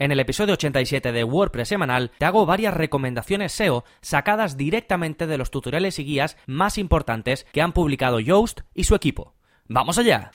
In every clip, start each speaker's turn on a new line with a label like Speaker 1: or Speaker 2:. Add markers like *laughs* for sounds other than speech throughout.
Speaker 1: En el episodio 87 de WordPress semanal te hago varias recomendaciones SEO sacadas directamente de los tutoriales y guías más importantes que han publicado Yoast y su equipo. ¡Vamos allá!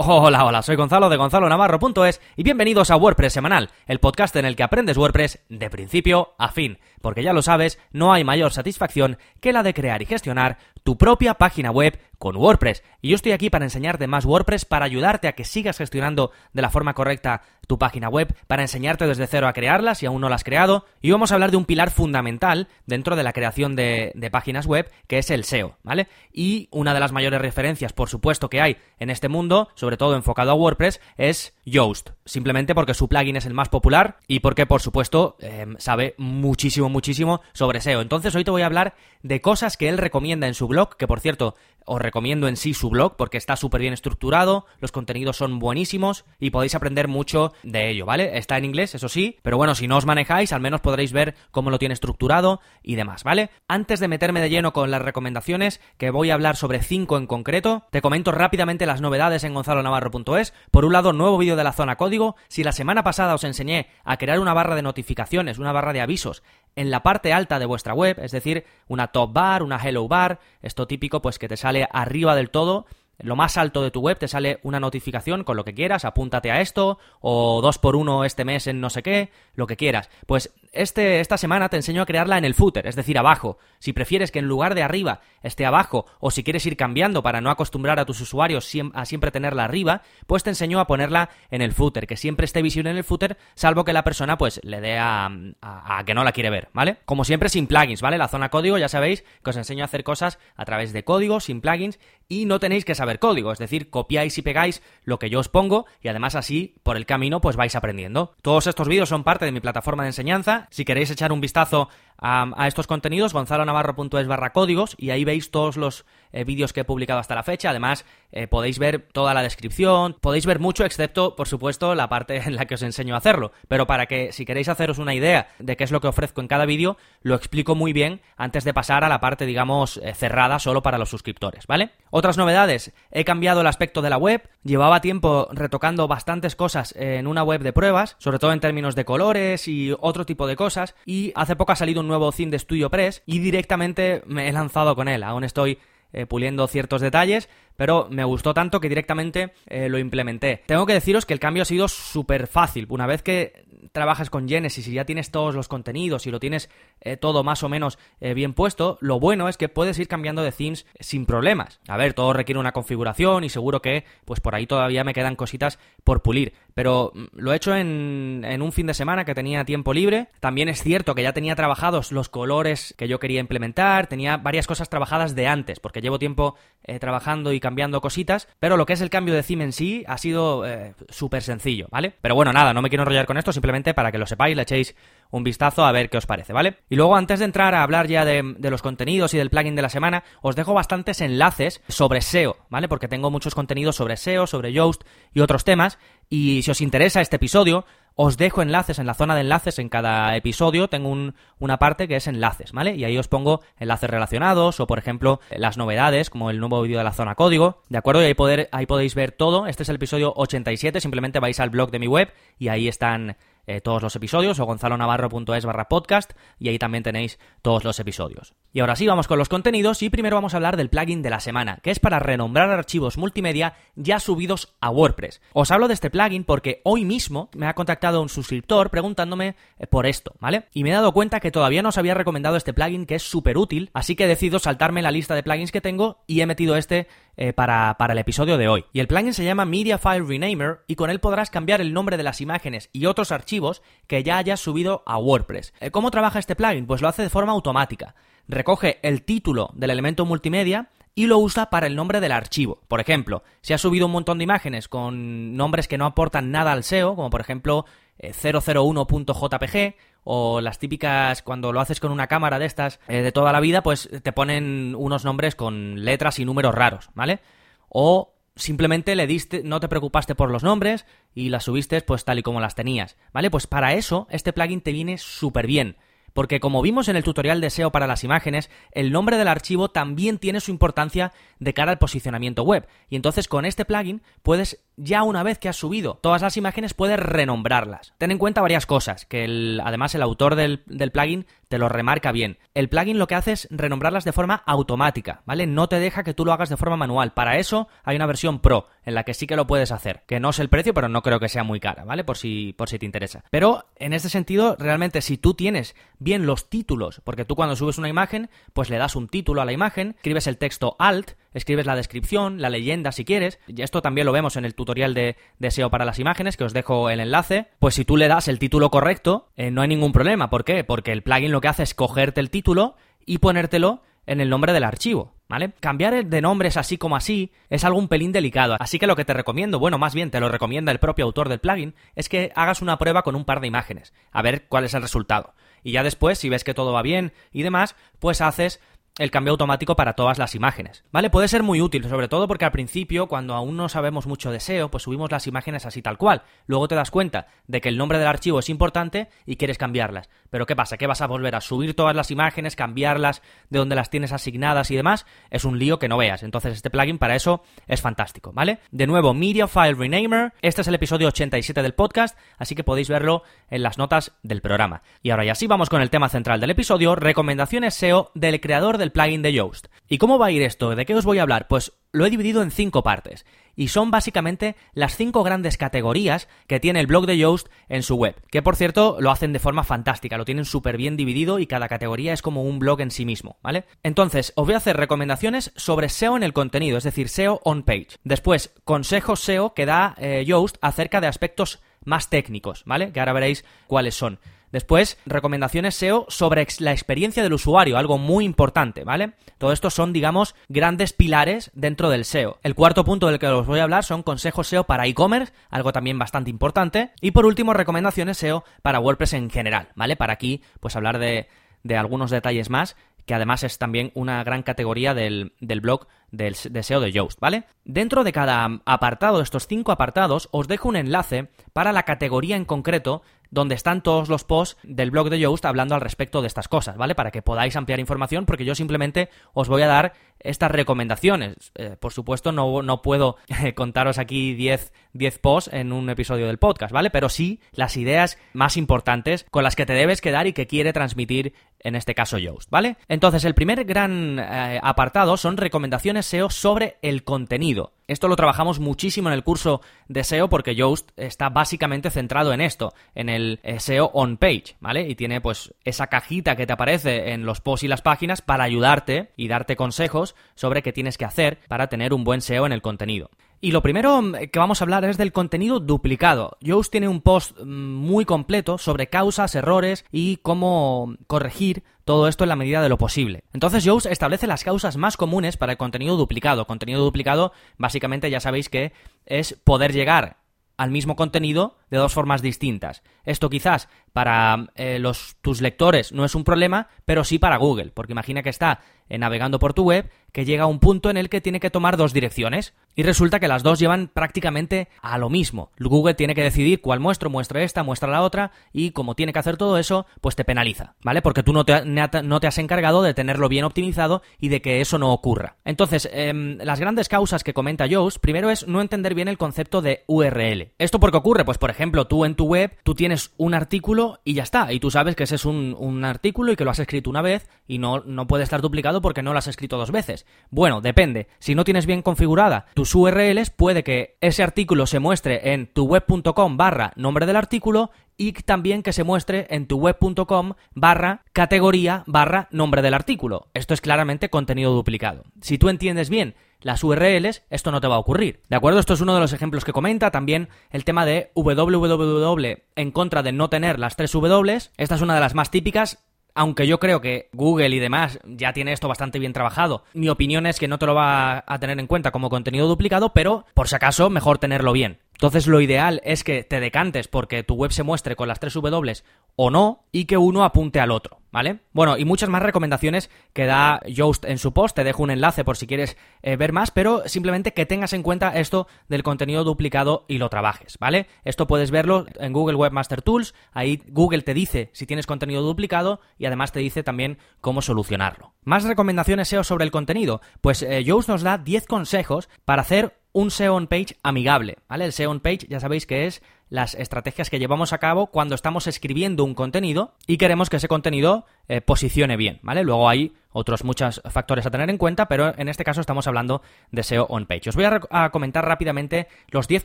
Speaker 1: Hola, hola, soy Gonzalo de Gonzalo Navarro.es y bienvenidos a WordPress Semanal, el podcast en el que aprendes WordPress de principio a fin, porque ya lo sabes, no hay mayor satisfacción que la de crear y gestionar tu propia página web con WordPress. Y yo estoy aquí para enseñarte más WordPress, para ayudarte a que sigas gestionando de la forma correcta tu página web, para enseñarte desde cero a crearla si aún no la has creado. Y vamos a hablar de un pilar fundamental dentro de la creación de, páginas web, que es el SEO, ¿vale? Y una de las mayores referencias, por supuesto, que hay en este mundo, sobre todo enfocado a WordPress, es Yoast. Simplemente porque su plugin es el más popular y porque, por supuesto, eh, sabe muchísimo, muchísimo sobre SEO. Entonces hoy te voy a hablar de cosas que él recomienda en su blog que por cierto os recomiendo en sí su blog porque está súper bien estructurado, los contenidos son buenísimos y podéis aprender mucho de ello, ¿vale? Está en inglés, eso sí, pero bueno, si no os manejáis, al menos podréis ver cómo lo tiene estructurado y demás, ¿vale? Antes de meterme de lleno con las recomendaciones, que voy a hablar sobre cinco en concreto, te comento rápidamente las novedades en gonzalonavarro.es. Por un lado, nuevo vídeo de la zona código. Si la semana pasada os enseñé a crear una barra de notificaciones, una barra de avisos en la parte alta de vuestra web, es decir, una top bar, una hello bar, esto típico pues que te sale arriba del todo lo más alto de tu web te sale una notificación con lo que quieras, apúntate a esto, o dos por uno este mes en no sé qué, lo que quieras. Pues este, esta semana te enseño a crearla en el footer, es decir, abajo. Si prefieres que en lugar de arriba esté abajo, o si quieres ir cambiando para no acostumbrar a tus usuarios a siempre tenerla arriba, pues te enseño a ponerla en el footer, que siempre esté visible en el footer, salvo que la persona pues le dé a, a, a que no la quiere ver, ¿vale? Como siempre sin plugins, ¿vale? La zona código ya sabéis que os enseño a hacer cosas a través de código, sin plugins, y no tenéis que saber código, es decir, copiáis y pegáis lo que yo os pongo y además así por el camino pues vais aprendiendo. Todos estos vídeos son parte de mi plataforma de enseñanza. Si queréis echar un vistazo a, estos contenidos, gonzalonavarro.es barra códigos y ahí veis todos los eh, vídeos que he publicado hasta la fecha. Además, eh, podéis ver toda la descripción, podéis ver mucho, excepto, por supuesto, la parte en la que os enseño a hacerlo. Pero para que, si queréis haceros una idea de qué es lo que ofrezco en cada vídeo, lo explico muy bien antes de pasar a la parte, digamos, eh, cerrada solo para los suscriptores, ¿vale? Otras novedades, he cambiado el aspecto de la web, llevaba tiempo retocando bastantes cosas en una web de pruebas, sobre todo en términos de colores y otro tipo de cosas, y hace poco ha salido un nuevo theme de Studio Press y directamente me he lanzado con él. Aún estoy eh, puliendo ciertos detalles, pero me gustó tanto que directamente eh, lo implementé. Tengo que deciros que el cambio ha sido súper fácil. Una vez que trabajas con Genesis y ya tienes todos los contenidos y lo tienes eh, todo más o menos eh, bien puesto, lo bueno es que puedes ir cambiando de themes sin problemas. A ver, todo requiere una configuración y seguro que pues por ahí todavía me quedan cositas por pulir. Pero mm, lo he hecho en, en un fin de semana que tenía tiempo libre. También es cierto que ya tenía trabajados los colores que yo quería implementar, tenía varias cosas trabajadas de antes, porque llevo tiempo trabajando y cambiando cositas, pero lo que es el cambio de theme en sí ha sido eh, súper sencillo, ¿vale? Pero bueno, nada, no me quiero enrollar con esto, para que lo sepáis, le echéis un vistazo a ver qué os parece, ¿vale? Y luego, antes de entrar a hablar ya de, los contenidos y del plugin de la semana, os dejo bastantes enlaces sobre SEO, ¿vale? Porque tengo muchos contenidos sobre SEO, sobre Yoast y otros temas, y si os interesa este episodio, os dejo enlaces en la zona de enlaces en cada episodio. Tengo una parte que es enlaces, ¿vale? Y ahí os pongo enlaces relacionados o, por ejemplo, las novedades, como el nuevo vídeo de la zona código, ¿de acuerdo? Y ahí podéis ver todo. Este es el episodio 87. Simplemente vais al blog de mi web y ahí están eh, todos los episodios o gonzalonavarro.es barra podcast y ahí también tenéis todos los episodios. Y ahora sí, vamos con los contenidos y primero vamos a hablar del plugin de la semana, que es para renombrar archivos multimedia ya subidos a WordPress. Os hablo de este plugin porque hoy mismo me ha contactado un suscriptor preguntándome eh, por esto, ¿vale? Y me he dado cuenta que todavía no os había recomendado este plugin que es súper útil, así que he decidido saltarme la lista de plugins que tengo y he metido este eh, para, para, el episodio de hoy. Y el plugin se llama Media File Renamer y con él podrás cambiar el nombre de las imágenes y otros archivos que ya hayas subido a WordPress. Eh, ¿Cómo trabaja este plugin? Pues lo hace de forma automática. Recoge el título del elemento multimedia y lo usa para el nombre del archivo. Por ejemplo, si has subido un montón de imágenes con nombres que no aportan nada al SEO, como por ejemplo 001.jpg eh, o las típicas cuando lo haces con una cámara de estas eh, de toda la vida, pues te ponen unos nombres con letras y números raros, ¿vale? O simplemente le diste, no te preocupaste por los nombres y las subiste pues tal y como las tenías, ¿vale? Pues para eso este plugin te viene súper bien. porque como vimos en el tutorial de SEO para las imágenes, el nombre del archivo también tiene su importancia de cara al posicionamiento web. Y entonces con este plugin puedes, ya una vez que has subido todas las imágenes, puedes renombrarlas. Ten en cuenta varias cosas, que además el autor del, del plugin te lo remarca bien. El plugin lo que hace es renombrarlas de forma automática, ¿vale? No te deja que tú lo hagas de forma manual. Para eso hay una versión pro en la que sí que lo puedes hacer, que no es el precio, pero no creo que sea muy cara, ¿vale? Por si por si te interesa. Pero en este sentido, realmente si tú tienes bien los títulos, porque tú cuando subes una imagen, pues le das un título a la imagen, escribes el texto alt, escribes la descripción, la leyenda si quieres, y esto también lo vemos en el tutorial de, SEO para las imágenes, que os dejo el enlace, pues si tú le das el título correcto, eh, no hay ningún problema. ¿Por qué? Porque el plugin lo que hace es cogerte el título y ponértelo en el nombre del archivo. ¿Vale? Cambiar de nombres así como así es algo un pelín delicado, así que lo que te recomiendo, bueno, más bien te lo recomienda el propio autor del plugin, es que hagas una prueba con un par de imágenes, a ver cuál es el resultado. Y ya después, si ves que todo va bien y demás, pues haces el cambio automático para todas las imágenes. ¿Vale? Puede ser muy útil, sobre todo porque al principio, cuando aún no sabemos mucho de SEO, pues subimos las imágenes así tal cual. Luego te das cuenta de que el nombre del archivo es importante y quieres cambiarlas. Pero ¿qué pasa? ¿Qué vas a volver a subir todas las imágenes, cambiarlas de donde las tienes asignadas y demás? Es un lío que no veas. Entonces este plugin para eso es fantástico, ¿vale? De nuevo, Media File Renamer. Este es el episodio 87 del podcast, así que podéis verlo en las notas del programa. Y ahora ya sí vamos con el tema central del episodio, recomendaciones SEO del creador del plugin de Yoast. ¿Y cómo va a ir esto? ¿De qué os voy a hablar? Pues lo he dividido en cinco partes y son básicamente las cinco grandes categorías que tiene el blog de Yoast en su web, que por cierto lo hacen de forma fantástica, lo tienen súper bien dividido y cada categoría es como un blog en sí mismo, ¿vale? Entonces, os voy a hacer recomendaciones sobre SEO en el contenido, es decir, SEO on page. Después, consejos SEO que da eh, Yoast acerca de aspectos más técnicos, ¿vale? Que ahora veréis cuáles son. Después, recomendaciones SEO sobre la experiencia del usuario, algo muy importante, ¿vale? Todo esto son, digamos, grandes pilares dentro del SEO. El cuarto punto del que os voy a hablar son consejos SEO para e-commerce, algo también bastante importante. Y por último, recomendaciones SEO para WordPress en general, ¿vale? Para aquí, pues hablar de, de algunos detalles más que además es también una gran categoría del, blog del, de SEO de Yoast, ¿vale? Dentro de cada apartado, de estos cinco apartados, os dejo un enlace para la categoría en concreto donde están todos los posts del blog de Yoast hablando al respecto de estas cosas, ¿vale? Para que podáis ampliar información, porque yo simplemente os voy a dar estas recomendaciones. Eh, por supuesto, no, no puedo *laughs* contaros aquí 10, 10 posts en un episodio del podcast, ¿vale? Pero sí las ideas más importantes con las que te debes quedar y que quiere transmitir en este caso Yoast, ¿vale? Entonces, el primer gran eh, apartado son recomendaciones SEO sobre el contenido. Esto lo trabajamos muchísimo en el curso de SEO porque Yoast está básicamente centrado en esto, en el SEO on page, ¿vale? Y tiene pues esa cajita que te aparece en los posts y las páginas para ayudarte y darte consejos sobre qué tienes que hacer para tener un buen SEO en el contenido. Y lo primero mm, que vamos a hablar es del contenido duplicado. Yoast tiene un post mm, muy completo sobre causas, errores y cómo corregir todo esto en la medida de lo posible. Entonces Yoast establece las causas más comunes para el contenido duplicado. Contenido duplicado básicamente ya sabéis que es poder llegar al mismo contenido de dos formas distintas. Esto quizás para eh, los, tus lectores no es un problema, pero sí para Google, porque imagina que está eh, navegando por tu web, que llega a un punto en el que tiene que tomar dos direcciones. Y resulta que las dos llevan prácticamente a lo mismo. Google tiene que decidir cuál muestro, muestra esta, muestra la otra, y como tiene que hacer todo eso, pues te penaliza, ¿vale? Porque tú no te, no te has encargado de tenerlo bien optimizado y de que eso no ocurra. Entonces, em, las grandes causas que comenta Jones, primero es no entender bien el concepto de URL. ¿Esto por qué ocurre? Pues por ejemplo, tú en tu web, tú tienes un artículo y ya está, y tú sabes que ese es un, un artículo y que lo has escrito una vez y no, no puede estar duplicado porque no lo has escrito dos veces. Bueno, depende. Si no tienes bien configurada tus URLs, puede que ese artículo se muestre en tu web.com barra nombre del artículo y también que se muestre en tu web.com barra categoría barra nombre del artículo. Esto es claramente contenido duplicado. Si tú entiendes bien las URLs, esto no te va a ocurrir. ¿De acuerdo? Esto es uno de los ejemplos que comenta. También el tema de www en contra de no tener las tres W. Esta es una de las más típicas aunque yo creo que Google y demás ya tiene esto bastante bien trabajado, mi opinión es que no te lo va a tener en cuenta como contenido duplicado, pero por si acaso mejor tenerlo bien. Entonces lo ideal es que te decantes porque tu web se muestre con las tres W o no y que uno apunte al otro, ¿vale? Bueno, y muchas más recomendaciones que da Yoast en su post, te dejo un enlace por si quieres eh, ver más, pero simplemente que tengas en cuenta esto del contenido duplicado y lo trabajes, ¿vale? Esto puedes verlo en Google Webmaster Tools, ahí Google te dice si tienes contenido duplicado y además te dice también cómo solucionarlo. Más recomendaciones SEO sobre el contenido, pues eh, nos da 10 consejos para hacer un SEO page amigable, ¿vale? El SEO page ya sabéis que es las estrategias que llevamos a cabo cuando estamos escribiendo un contenido y queremos que ese contenido eh, posicione bien, ¿vale? Luego hay otros muchos factores a tener en cuenta, pero en este caso estamos hablando de SEO on page. Os voy a, comentar rápidamente los 10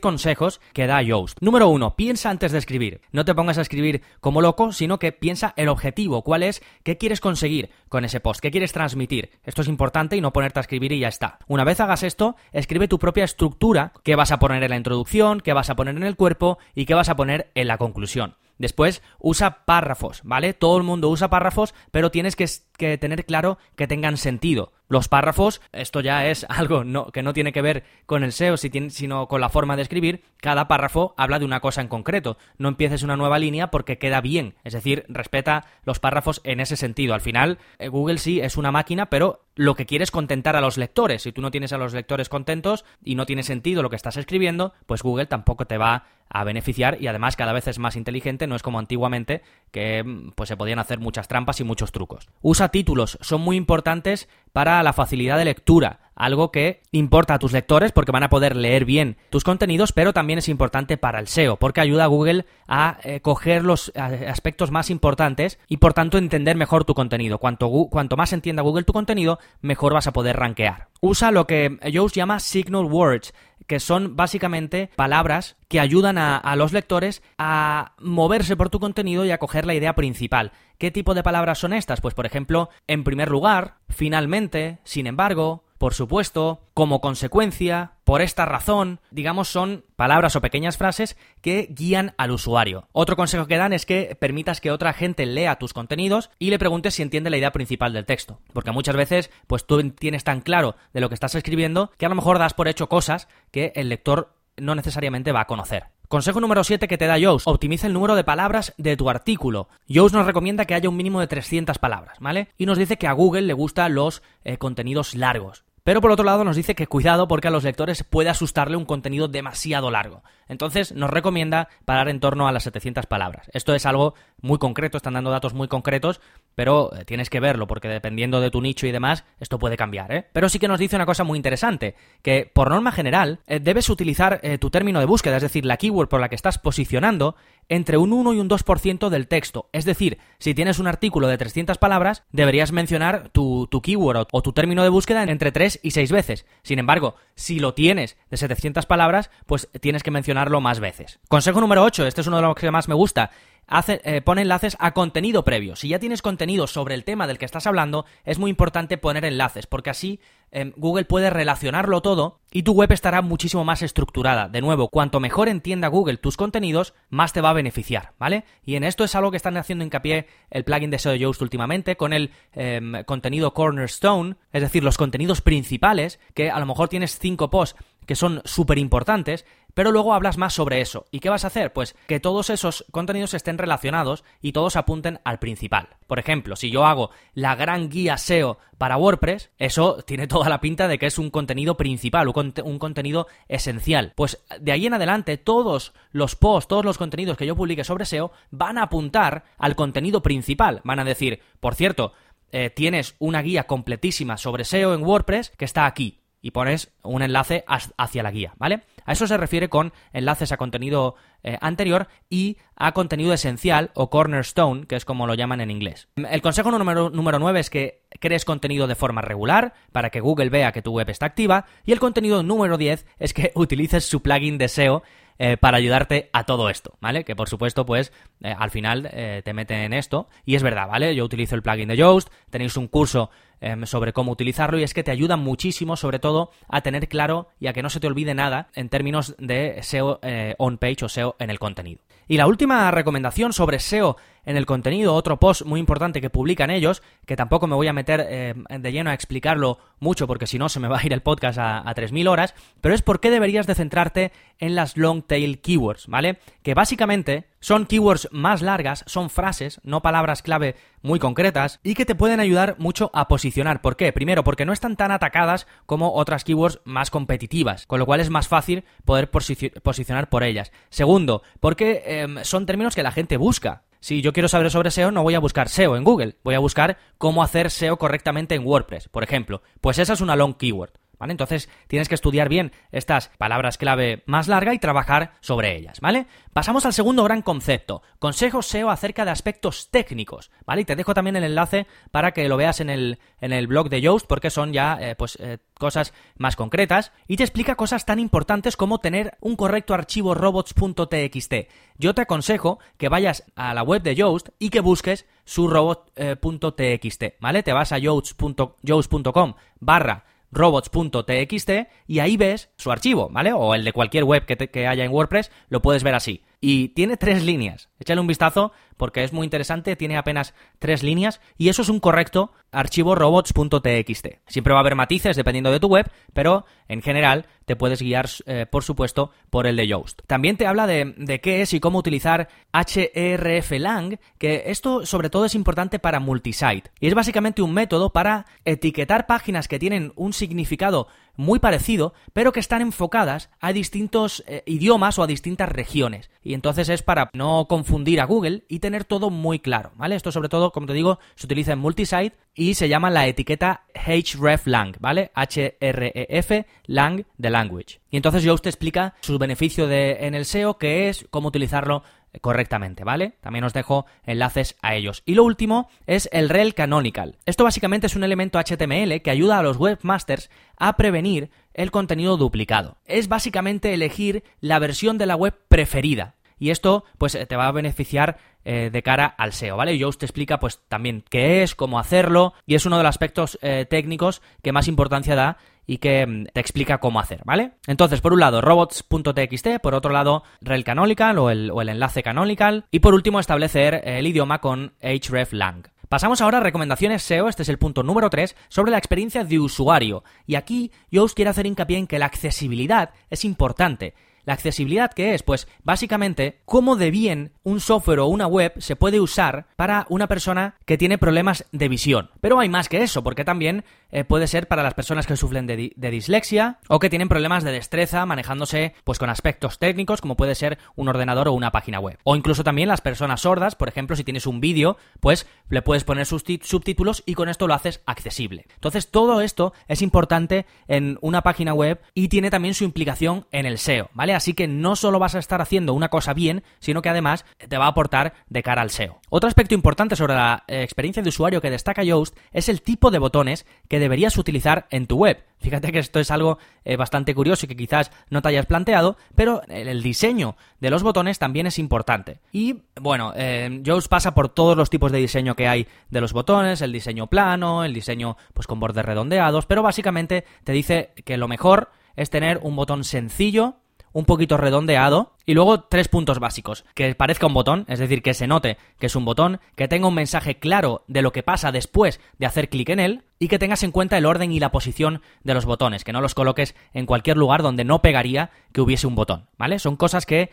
Speaker 1: consejos que da Yoast. Número 1, piensa antes de escribir. No te pongas a escribir como loco, sino que piensa el objetivo, cuál es, qué quieres conseguir con ese post, qué quieres transmitir. Esto es importante y no ponerte a escribir y ya está. Una vez hagas esto, escribe tu propia estructura, qué vas a poner en la introducción, qué vas a poner en el cuerpo y qué vas a poner en la conclusión. Después usa párrafos, ¿vale? Todo el mundo usa párrafos, pero tienes que, que, tener claro que tengan sentido. Los párrafos, esto ya es *laughs* algo no, que no tiene que ver con el SEO, sino con la forma de escribir. Cada párrafo habla de una cosa en concreto. No empieces una nueva línea porque queda bien. Es decir, respeta los párrafos en ese sentido. Al final, eh, Google sí es una máquina, pero lo que quiere es contentar a los lectores. Si tú no tienes a los lectores contentos y no tiene sentido lo que estás escribiendo, pues Google tampoco te va a beneficiar y además cada vez es más inteligente, no es como antiguamente que mm, pues se podían hacer muchas trampas y muchos trucos. Usa títulos, son muy importantes para la facilidad de lectura, algo que importa a tus lectores porque van a poder leer bien tus contenidos, pero también es importante para el SEO porque ayuda a Google a eh, coger los aspectos más importantes y por tanto entender mejor tu contenido. Cuanto, cuanto más entienda Google tu contenido, mejor vas a poder rankear. Usa lo que Joe llama signal words, que son básicamente palabras que ayudan a, a, los lectores a moverse por tu contenido y a coger la idea principal. ¿Qué tipo de palabras son estas? Pues por ejemplo, en primer lugar, finalmente, sin embargo, por supuesto, como consecuencia, por esta razón, digamos, son palabras o pequeñas frases que guían al usuario. Otro consejo que dan es que permitas que otra gente lea tus contenidos y le preguntes si entiende la idea principal del texto. Porque muchas veces, pues tú tienes tan claro de lo que estás escribiendo que a lo mejor das por hecho cosas que el lector no necesariamente va a conocer. Consejo número 7 que te da Yoast, optimiza el número de palabras de tu artículo. Yoast nos recomienda que haya un mínimo de 300 palabras, ¿vale? Y nos dice que a Google le gustan los eh, contenidos largos. Pero por otro lado nos dice que cuidado porque a los lectores puede asustarle un contenido demasiado largo. Entonces nos recomienda parar en torno a las 700 palabras. Esto es algo muy concreto, están dando datos muy concretos, pero eh, tienes que verlo porque dependiendo de tu nicho y demás, esto puede cambiar, ¿eh? Pero sí que nos dice una cosa muy interesante, que por norma general eh, debes utilizar tu término de búsqueda, es decir, la keyword por la que estás posicionando, entre un 1 y un 2% del texto. Es decir, si tienes un artículo de 300 palabras, deberías mencionar tu, keyword o tu término de búsqueda entre 3 y 6 veces. Sin embargo, si lo tienes de 700 palabras, pues tienes que mencionarlo más veces. Consejo número 8, este es uno de los que más me gusta, hace, eh, pone enlaces a contenido previo. Si ya tienes contenido sobre el tema del que estás hablando, es muy importante poner enlaces, porque así em, Google puede relacionarlo todo y tu web estará muchísimo más estructurada. De nuevo, cuanto mejor entienda Google tus contenidos, más te va a beneficiar, ¿vale? Y en esto es algo que están haciendo hincapié el plugin de SEO Yoast últimamente con el em, contenido Cornerstone, es decir, los contenidos principales, que a lo mejor tienes cinco posts que son súper importantes, pero luego hablas más sobre eso. ¿Y qué vas a hacer? Pues que todos esos contenidos estén relacionados y todos apunten al principal. Por ejemplo, si yo hago la gran guía SEO para WordPress, eso tiene toda la pinta de que es un contenido principal, un, contenido esencial. Pues de ahí en adelante todos los posts, todos los contenidos que yo publique sobre SEO van a apuntar al contenido principal. Van a decir, por cierto, eh, tienes una guía completísima sobre SEO en WordPress que está aquí y pones un enlace hacia la guía, ¿vale? A eso se refiere con enlaces a contenido eh, anterior y a contenido esencial o cornerstone, que es como lo llaman en inglés. El consejo número, número 9 es que crees contenido de forma regular para que Google vea que tu web está activa y el contenido número 10 es que *laughs* utilices su plugin de SEO eh, para ayudarte a todo esto, ¿vale? Que por supuesto, pues eh, al final eh, te meten en esto. Y es verdad, ¿vale? Yo utilizo el plugin de Yoast, tenéis un curso em, sobre cómo utilizarlo y es que te ayuda muchísimo, sobre todo, a tener claro y a que no se te olvide nada en términos de SEO on page o SEO en el contenido. Y la última recomendación sobre SEO en el contenido otro post muy importante que publican ellos, que tampoco me voy a meter eh, de lleno a explicarlo mucho porque si no se me va a ir el podcast a, a 3.000 horas, pero es por qué deberías de centrarte en las long tail keywords, ¿vale? Que básicamente son keywords más largas, son frases, no palabras clave muy concretas, y que te pueden ayudar mucho a posicionar. ¿Por qué? Primero, porque no están tan atacadas como otras keywords más competitivas, con lo cual es más fácil poder posicionar por ellas. Segundo, porque em, son términos que la gente busca. Si yo quiero saber sobre SEO, no voy a buscar SEO en Google, voy a buscar cómo hacer SEO correctamente en WordPress, por ejemplo. Pues esa es una long keyword. Entonces tienes que estudiar bien estas palabras clave más largas y trabajar sobre ellas, ¿vale? Pasamos al segundo gran concepto, consejos SEO acerca de aspectos técnicos, ¿vale? Y te dejo también el enlace para que lo veas en el, en el blog de Yoast porque son ya, eh, pues, eh, cosas más concretas y te explica cosas tan importantes como tener un correcto archivo robots.txt. Yo te aconsejo que vayas a la web de Yoast y que busques su robot.txt, eh, ¿vale? Te vas a yoast.com barra robots.txt y ahí ves su archivo, ¿vale? O el de cualquier web que, que haya en WordPress, lo puedes ver así. Y tiene tres líneas. Échale un vistazo porque es muy interesante, tiene apenas tres líneas y eso es un correcto archivo robots.txt. Siempre va a haber matices dependiendo de tu web, pero en general te puedes guiar, eh, por supuesto, por el de Yoast. También te habla de, de, qué es y cómo utilizar hreflang, que esto sobre todo es importante para multisite. Y es básicamente un método para etiquetar páginas que tienen un significado muy parecido, pero que están enfocadas a distintos eh, idiomas o a distintas regiones. Y entonces es para no confundir a Google y tener todo muy claro, ¿vale? Esto sobre todo, como te digo, se utiliza en multisite y se llama la etiqueta hreflang, ¿vale? H-R-E-F, lang de language. Y entonces Yoast te explica su beneficio de, en el SEO, que es cómo utilizarlo correctamente, ¿vale? También os dejo enlaces a ellos. Y lo último es el rel canonical. Esto básicamente es un elemento HTML que ayuda a los webmasters a prevenir el contenido duplicado. Es básicamente elegir la versión de la web preferida. Y esto, pues, te va a beneficiar eh, de cara al SEO, ¿vale? Y te explica, pues, también qué es, cómo hacerlo, y es uno de los aspectos eh, técnicos que más importancia da y que mm, te explica cómo hacer, ¿vale? Entonces, por un lado, robots.txt, por otro lado, rel canonical o el, enlace canonical, y por último, establecer el idioma con hreflang. Pasamos ahora a recomendaciones SEO, este es el punto número 3, sobre la experiencia de usuario. Y aquí yo os quiero hacer hincapié en que la accesibilidad es importante. La accesibilidad, ¿qué es? Pues básicamente cómo de bien un software o una web se puede usar para una persona que tiene problemas de visión. Pero hay más que eso, porque también eh, puede ser para las personas que sufren de, dislexia o que tienen problemas de destreza manejándose pues con aspectos técnicos como puede ser un ordenador o una página web. O incluso también las personas sordas, por ejemplo, si tienes un vídeo, pues le puedes poner subtítulos y con esto lo haces accesible. Entonces todo esto es importante en una página web y tiene también su implicación en el SEO, ¿vale? Así que no solo vas a estar haciendo una cosa bien, sino que además te va a aportar de cara al SEO. Otro aspecto importante sobre la eh, experiencia de usuario que destaca Yoast es el tipo de botones que deberías utilizar en tu web. *laughs* Fíjate que esto es algo eh, bastante curioso y que quizás no te hayas planteado, pero el diseño de los botones también es importante. Y bueno, eh, Yoast pasa por todos los tipos de diseño que hay de los botones, el diseño plano, el diseño pues con bordes redondeados, pero básicamente te dice que lo mejor es tener un botón sencillo, un poquito redondeado y luego tres puntos básicos. Que parezca un botón, es decir, que se note que es un botón, que tenga un mensaje claro de lo que pasa después de hacer clic en él y que tengas en cuenta el orden y la posición de los botones, que no los coloques en cualquier lugar donde no pegaría que hubiese un botón, ¿vale? Son cosas que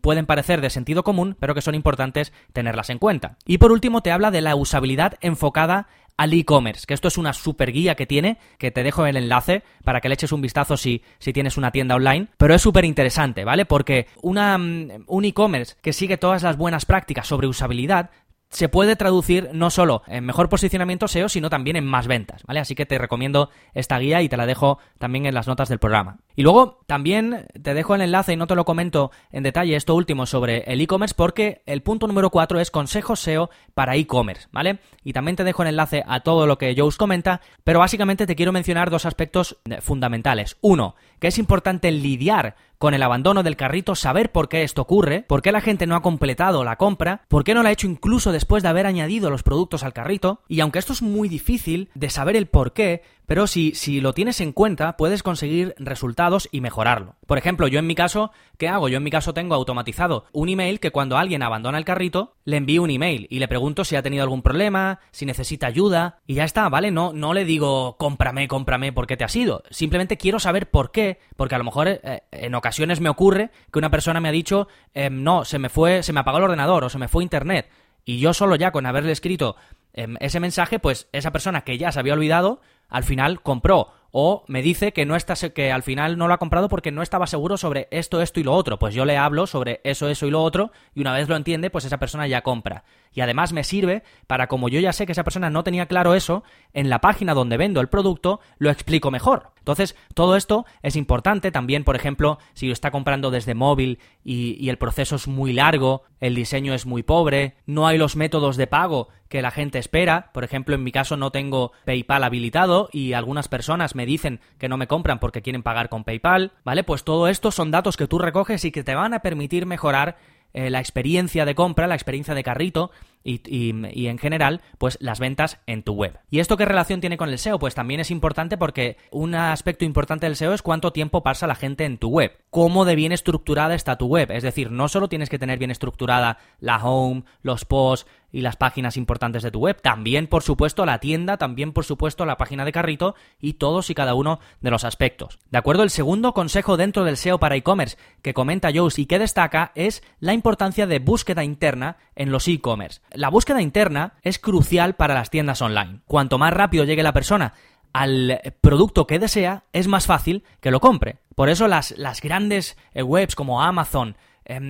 Speaker 1: pueden parecer de sentido común, pero que son importantes tenerlas en cuenta. Y por último te habla de la usabilidad enfocada al e-commerce, que esto es una super guía que tiene, que te dejo el enlace para que le eches un vistazo si, si tienes una tienda online, pero es súper interesante, ¿vale? Porque una, mm, un e-commerce que sigue todas las buenas prácticas sobre usabilidad se puede traducir no solo en mejor posicionamiento SEO, sino también en más ventas, ¿vale? Así que te recomiendo esta guía y te la dejo también en las notas del programa. Y luego también te dejo el enlace y no te lo comento en detalle esto último sobre el e-commerce porque el punto número 4 es consejos SEO para e-commerce, ¿vale? Y también te dejo el enlace a todo lo que os comenta, pero básicamente te quiero mencionar dos aspectos fundamentales. Uno, que es importante lidiar con el abandono del carrito, saber por qué esto ocurre, por qué la gente no ha completado la compra, por qué no la ha hecho incluso después de haber añadido los productos al carrito, y aunque esto es muy difícil de saber el por qué, pero si, si lo tienes en cuenta, puedes conseguir resultados y mejorarlo. Por ejemplo, yo en mi caso, ¿qué hago? Yo en mi caso tengo automatizado un email que cuando alguien abandona el carrito, le envío un email y le pregunto si ha tenido algún problema, si necesita ayuda, y ya está, ¿vale? No, no le digo cómprame, cómprame, ¿por qué te has ido? Simplemente quiero saber por qué, porque a lo mejor eh, en ocasiones me ocurre que una persona me ha dicho, em, no, se me fue, se me apagó el ordenador o se me fue internet. Y yo solo ya con haberle escrito ese mensaje, pues esa persona que ya se había olvidado, al final compró o me dice que no está que al final no lo ha comprado porque no estaba seguro sobre esto, esto y lo otro. Pues yo le hablo sobre eso, eso y lo otro y una vez lo entiende, pues esa persona ya compra. Y además me sirve para como yo ya sé que esa persona no tenía claro eso, en la página donde vendo el producto lo explico mejor. Entonces, todo esto es importante también, por ejemplo, si lo está comprando desde móvil y, y el proceso es muy largo, el diseño es muy pobre, no hay los métodos de pago que la gente espera. Por ejemplo, en mi caso no tengo PayPal habilitado y algunas personas me dicen que no me compran porque quieren pagar con PayPal, ¿vale? Pues todo esto son datos que tú recoges y que te van a permitir mejorar eh, la experiencia de compra, la experiencia de carrito y, y, en general, pues las ventas en tu web. ¿Y esto qué relación tiene con el SEO? Pues también es importante porque un aspecto importante del SEO es cuánto tiempo pasa la gente en tu web, cómo de bien estructurada está tu web. Es decir, no solo tienes que tener bien estructurada la home, los posts, y las páginas importantes de tu web. También, por supuesto, la tienda, también, por supuesto, la página de carrito y todos y cada uno de los aspectos. ¿De acuerdo? El segundo consejo dentro del SEO para e-commerce que comenta Jones y que destaca es la importancia de búsqueda interna en los e-commerce. La búsqueda interna es crucial para las tiendas online. Cuanto más rápido llegue la persona al producto que desea, es más fácil que lo compre. Por eso las, las grandes eh, webs como Amazon,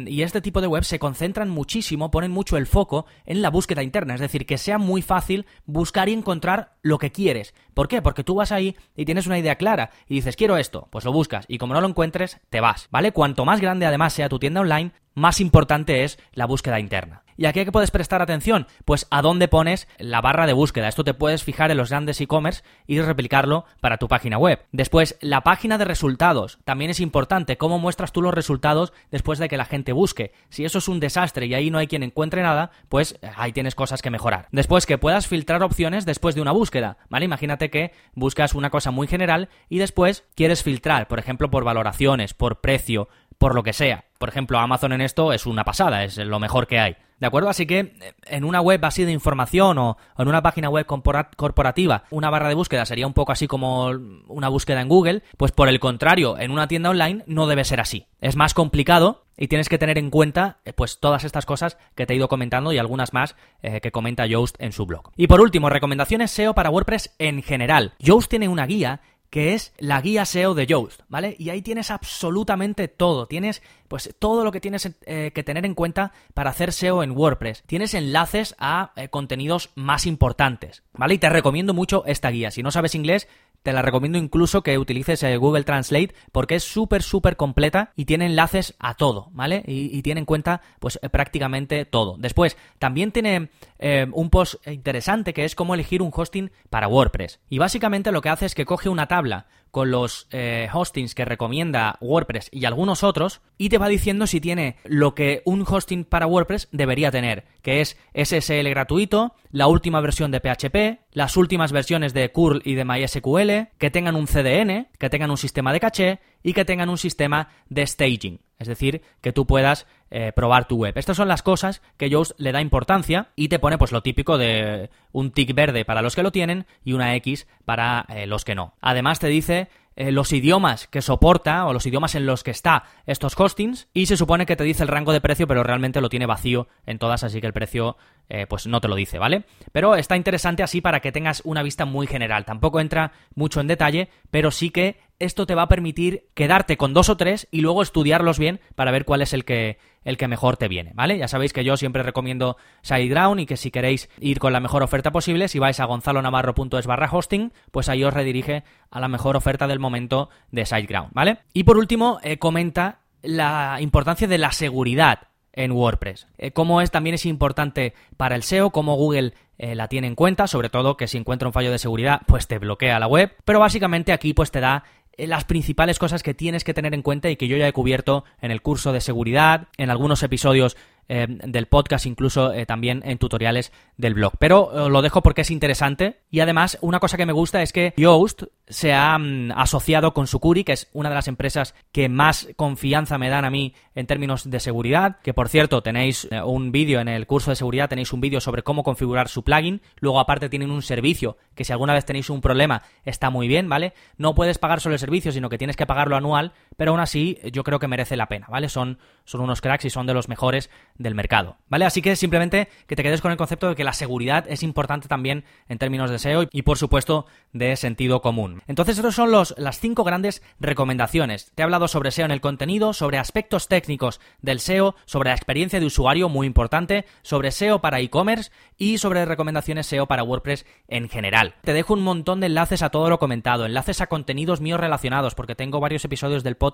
Speaker 1: y este tipo de webs se concentran muchísimo, ponen mucho el foco en la búsqueda interna, es decir, que sea muy fácil buscar y encontrar lo que quieres. ¿Por qué? Porque tú vas ahí y tienes una idea clara y dices, quiero esto, pues lo buscas y como no lo encuentres, te vas, ¿vale? Cuanto más grande además sea tu tienda online, más importante es la búsqueda interna. ¿Y aquí qué puedes prestar atención? Pues a dónde pones la barra de búsqueda. Esto te puedes fijar en los grandes e-commerce y replicarlo para tu página web. Después, la página de resultados. También es importante cómo muestras tú los resultados después de que la gente busque. Si eso es un desastre y ahí no hay quien encuentre nada, pues ahí tienes cosas que mejorar. Después, que puedas filtrar opciones después de una búsqueda. ¿Vale? Imagínate que buscas una cosa muy general y después quieres filtrar, por ejemplo, por valoraciones, por precio, por lo que sea. Por ejemplo, Amazon en esto es una pasada, es lo mejor que hay. ¿De acuerdo? Así que eh, en una web así de información o, en una página web corporativa, una barra de búsqueda sería un poco así como una búsqueda en Google, pues por el contrario, en una tienda online no debe ser así. Es más complicado y tienes que tener en cuenta eh, pues todas estas cosas que te he ido comentando y algunas más eh, que comenta Yoast en su blog. Y por último, recomendaciones SEO para WordPress en general. Yoast tiene una guía que es la guía SEO de Yoast, ¿vale? Y ahí tienes absolutamente todo. Tienes, pues, todo lo que tienes eh, que tener en cuenta para hacer SEO en WordPress. Tienes enlaces a eh, contenidos más importantes, ¿vale? Y te recomiendo mucho esta guía. Si no sabes inglés, te la recomiendo incluso que utilices eh, Google Translate porque es súper, súper completa y tiene enlaces a todo, ¿vale? Y, tiene en cuenta, pues, eh, prácticamente todo. Después, también tiene eh, un post interesante que es cómo elegir un hosting para WordPress. Y básicamente lo que hace es que coge una tabla con los hostings que recomienda WordPress y algunos otros y te va diciendo si tiene lo que un hosting para WordPress debería tener, que es SSL gratuito, la última versión de PHP, las últimas versiones de curl y de MySQL, que tengan un CDN, que tengan un sistema de caché y que tengan un sistema de staging. Es decir, que tú puedas eh, probar tu web. Estas son las cosas que Yoast le da importancia y te pone pues lo típico de un tick verde para los que lo tienen y una X para eh, los que no. Además te dice eh, los idiomas que soporta o los idiomas en los que está estos hostings y se supone que te dice el rango de precio pero realmente lo tiene vacío en todas así que el precio eh, pues no te lo dice, ¿vale? Pero está interesante así para que tengas una vista muy general. Tampoco entra mucho en detalle, pero sí que esto te va a permitir quedarte con dos o tres y luego estudiarlos bien para ver cuál es el que, el que mejor te viene, ¿vale? Ya sabéis que yo siempre recomiendo SiteGround y que si queréis ir con la mejor oferta posible, si vais a gonzalonavarro.es barra hosting, pues ahí os redirige a la mejor oferta del momento de SiteGround, ¿vale? Y por último, eh, comenta la importancia de la seguridad en WordPress. Eh, cómo es también es importante para el SEO, cómo Google eh, la tiene en cuenta, sobre todo que si encuentra un fallo de seguridad, pues te bloquea la web. Pero básicamente aquí pues te da las principales cosas que tienes que tener en cuenta y que yo ya he cubierto en el curso de seguridad, en algunos episodios eh, del podcast, incluso eh, también en tutoriales del blog. Pero lo dejo porque es interesante y además una cosa que me gusta es que Yoast se ha mm, asociado con Sucuri, que es una de las empresas que más confianza me dan a mí en términos de seguridad, que por cierto tenéis un vídeo en el curso de seguridad, tenéis un vídeo sobre cómo configurar su plugin, luego aparte tienen un servicio que si alguna vez tenéis un problema está muy bien, ¿vale? No puedes pagar solo el servicio, sino que tienes que pagarlo anual, pero aún así yo creo que merece la pena, ¿vale? Son, son unos cracks y son de los mejores del mercado, ¿vale? Así que simplemente que te quedes con el concepto de que la seguridad es importante también en términos de SEO y por supuesto de sentido común. Entonces, estos son los, las cinco grandes recomendaciones. Te he hablado sobre SEO en el contenido, sobre aspectos técnicos del SEO, sobre la experiencia de usuario, muy importante, sobre SEO para e-commerce y sobre recomendaciones SEO para WordPress en general. Te dejo un montón de enlaces a todo lo comentado, enlaces a contenidos míos relacionados, porque tengo varios episodios del podcast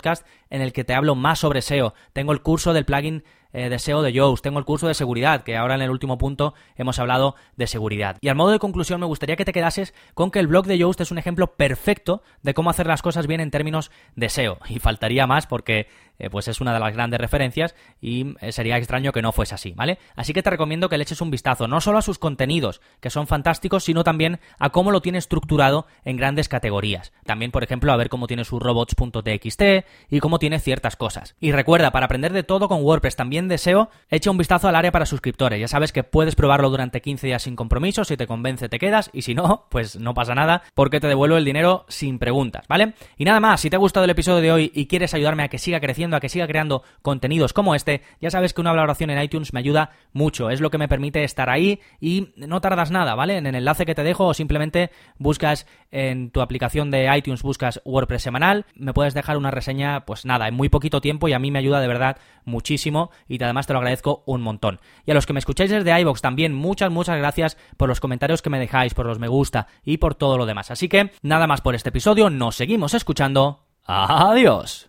Speaker 1: en el que te hablo más sobre SEO. Tengo el curso del plugin eh, de SEO de Yoast, tengo el curso de seguridad, que ahora en el último punto hemos hablado de seguridad. Y al modo de conclusión me gustaría que te quedases con que el blog de Yoast es un ejemplo perfecto de cómo hacer las cosas bien en términos de SEO. Y faltaría más porque eh, pues es una de las grandes referencias y eh, sería extraño que no fuese así, ¿vale? Así que te recomiendo que le eches un vistazo, no solo a sus contenidos, que son fantásticos, sino también a cómo lo tiene estructurado en grandes categorías. También, por ejemplo, a ver cómo tiene sus robots.txt y cómo tiene ciertas cosas. Y recuerda, para aprender de todo con WordPress, también deseo, echa un vistazo al área para suscriptores. Ya sabes que puedes probarlo durante 15 días sin compromiso, si te convence te quedas y si no, *laughs* pues no pasa nada porque te devuelvo el dinero sin preguntas, ¿vale? Y nada más, si te ha gustado el episodio de hoy y quieres ayudarme a que siga creciendo, a que siga creando contenidos como este, ya sabes que una valoración en iTunes me ayuda mucho, es lo que me permite estar ahí y no tardas nada, ¿vale? En el enlace que te dejo o simplemente buscas en tu aplicación de iTunes, buscas WordPress semanal, me puedes dejar una reseña, pues nada, en muy poquito tiempo y a mí me ayuda de verdad muchísimo y además te lo agradezco un montón. Y a los que me escucháis desde iVoox también, muchas, muchas gracias por los comentarios que me dejáis, por los me gusta y por todo lo demás. Así que nada más por este episodio, nos seguimos escuchando. Adiós.